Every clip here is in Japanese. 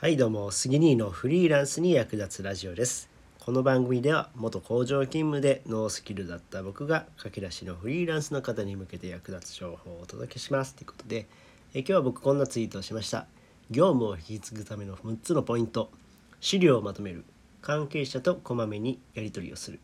はいどうも杉兄のフリーランスに役立つラジオです。この番組では元工場勤務でノースキルだった僕が駆け出しのフリーランスの方に向けて役立つ情報をお届けします。ということでえ今日は僕こんなツイートをしました。業務を引き継ぐための6つのポイント。資料をまとめる。関係者とこまめにやり取りをする。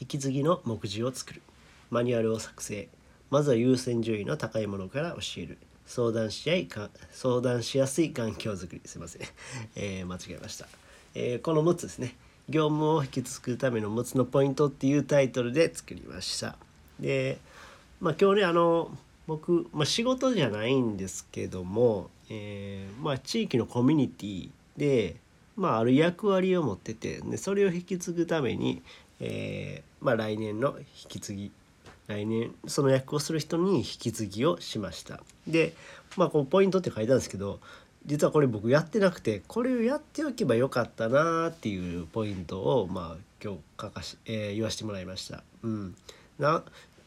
引き継ぎの目次を作る。マニュアルを作成。まずは優先順位の高いものから教える。相談し合いか相談しやすい環境づくりすいません、えー、間違えました、えー、この6つですね。業務を引き継ぐための6つのポイントっていうタイトルで作りました。でまあ今日ねあの僕、まあ、仕事じゃないんですけども、えー、まあ、地域のコミュニティで、まあ、ある役割を持っててでそれを引き継ぐために、えまあ、来年の引き継ぎ来年その役をする人に引き継ぎをしましたでまあこうポイントって書いたんですけど実はこれ僕やってなくてこれをやっておけばよかったなっていうポイントをまあ今日書かし、えー、言わせてもらいました。うん、な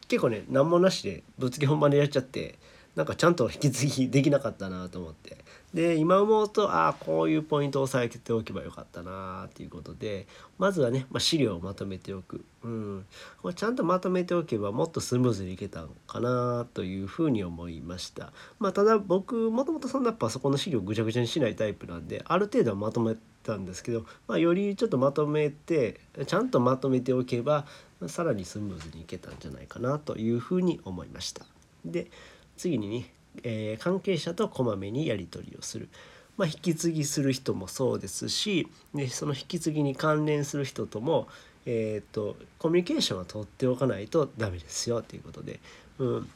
結構ね何もなしでぶっつけ本番でやっちゃってなんかちゃんと引き継ぎできなかったなと思って。で今思うとああこういうポイントを押さえておけばよかったなっていうことでまずはね、まあ、資料をまとめておく、うん、これちゃんとまとめておけばもっとスムーズにいけたのかなというふうに思いました、まあ、ただ僕もともとそんなパソコンの資料ぐちゃぐちゃにしないタイプなんである程度はまとめたんですけど、まあ、よりちょっとまとめてちゃんとまとめておけばさらにスムーズにいけたんじゃないかなというふうに思いました。で次にね、えー、関係者とこまめにやり取りをする。まあ、引き継ぎする人もそうですしでその引き継ぎに関連する人とも、えーと、コミュニケーションは取っておかないとダメですよということで、うん、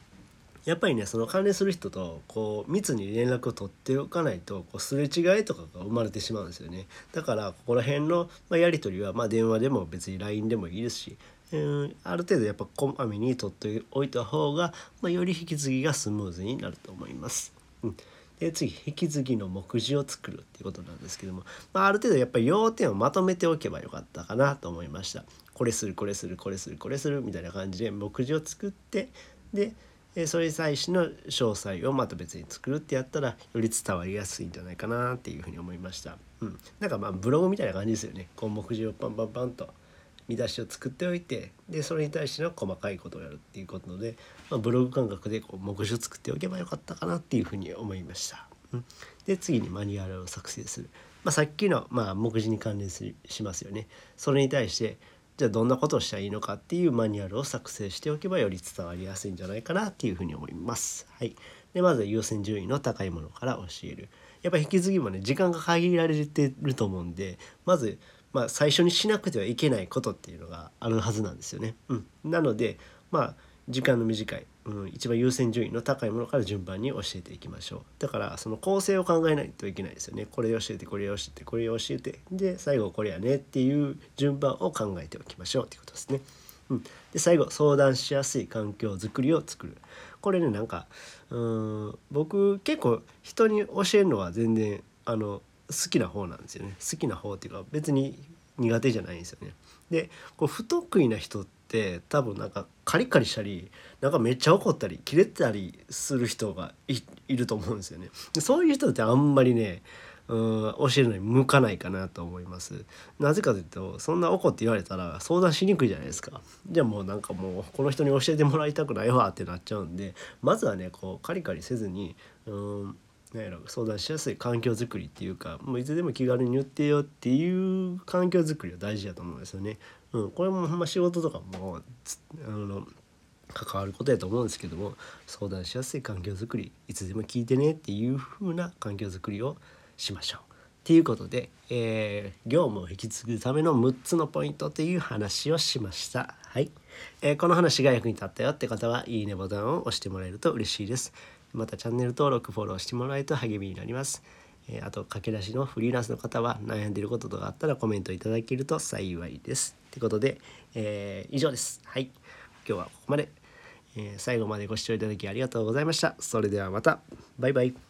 やっぱりねその関連する人とこう密に連絡を取っておかないとこうすれ違いとかが生まれてしまうんですよね。だからここら辺の、まあ、やり取りは、まあ、電話でも別に LINE でもいいですしうん、ある程度やっぱこまめに取っておいた方が、まあ、より引き継ぎがスムーズになると思います。うん、で次引き継ぎの目次を作るっていうことなんですけども、まあ、ある程度やっぱり要点をまとめておけばよかったかなと思いました。これするこれするこれするこれするみたいな感じで目次を作ってでそれに際しの詳細をまた別に作るってやったらより伝わりやすいんじゃないかなっていうふうに思いました。うん、なんかまあブログみたいな感じですよね。こう目次をパンパンパンと見出しを作っておいてでそれに対しての細かいことをやるっていうことで、まあ、ブログ感覚でこう目次を作っておけばよかったかなっていうふうに思いました。うん、で次にマニュアルを作成する、まあ、さっきの、まあ、目次に関連するしますよね。それに対してじゃあどんなことをしたらいいのかっていうマニュアルを作成しておけばより伝わりやすいんじゃないかなっていうふうに思います。はい、でまず優先順位の高いものから教える。やっぱ引き継ぎもね時間が限られてると思うんでまずまあ、最初にしなくてはいけないことっていうのがあるはずなんですよね。うん、なのでまあ時間の短い、うん、一番優先順位の高いものから順番に教えていきましょう。だからその構成を考えないといけないですよね。これ教えてこれ教えてこれ教えてで最後これやねっていう順番を考えておきましょうっていうことですね。うん、で最後相談しやすい環境づくりを作る。これねなんかうん僕結構人に教えるのは全然あの好きな方なんですよね好きな方っていうか別に苦手じゃないんですよね。でこう不得意な人って多分なんかカリカリしたりなんかめっちゃ怒ったりキレたりする人がいると思うんですよね。でそういう人ってあんまりねうん教えるのに向かないかなと思います。なぜかというとそんな怒って言われたら相談しにくいじゃないですか。じゃあもうなんかもうこの人に教えてもらいたくないわってなっちゃうんでまずはねこうカリカリせずにうんなんやろ相談しやすい環境づくりっていうかもういつでも気軽に言ってよっていう環境づくりは大事だと思うんですよね。うん、これもほんま仕事とかもあの関わることやと思うんですけども相談しやすい環境づくりいつでも聞いてねっていう風な環境づくりをしましょう。っていうことで、えー、業務を引き継ぐための6つのポイントという話をしました。はい、えー、この話が役に立ったよって方はいいねボタンを押してもらえると嬉しいです。またチャンネル登録フォローしてもらえると励みになります。えあと駆け出しのフリーランスの方は悩んでいることとかあったらコメントいただけると幸いです。ということで、えー、以上です。はい。今日はここまで、えー、最後までご視聴いただきありがとうございました。それではまた。バイバイ。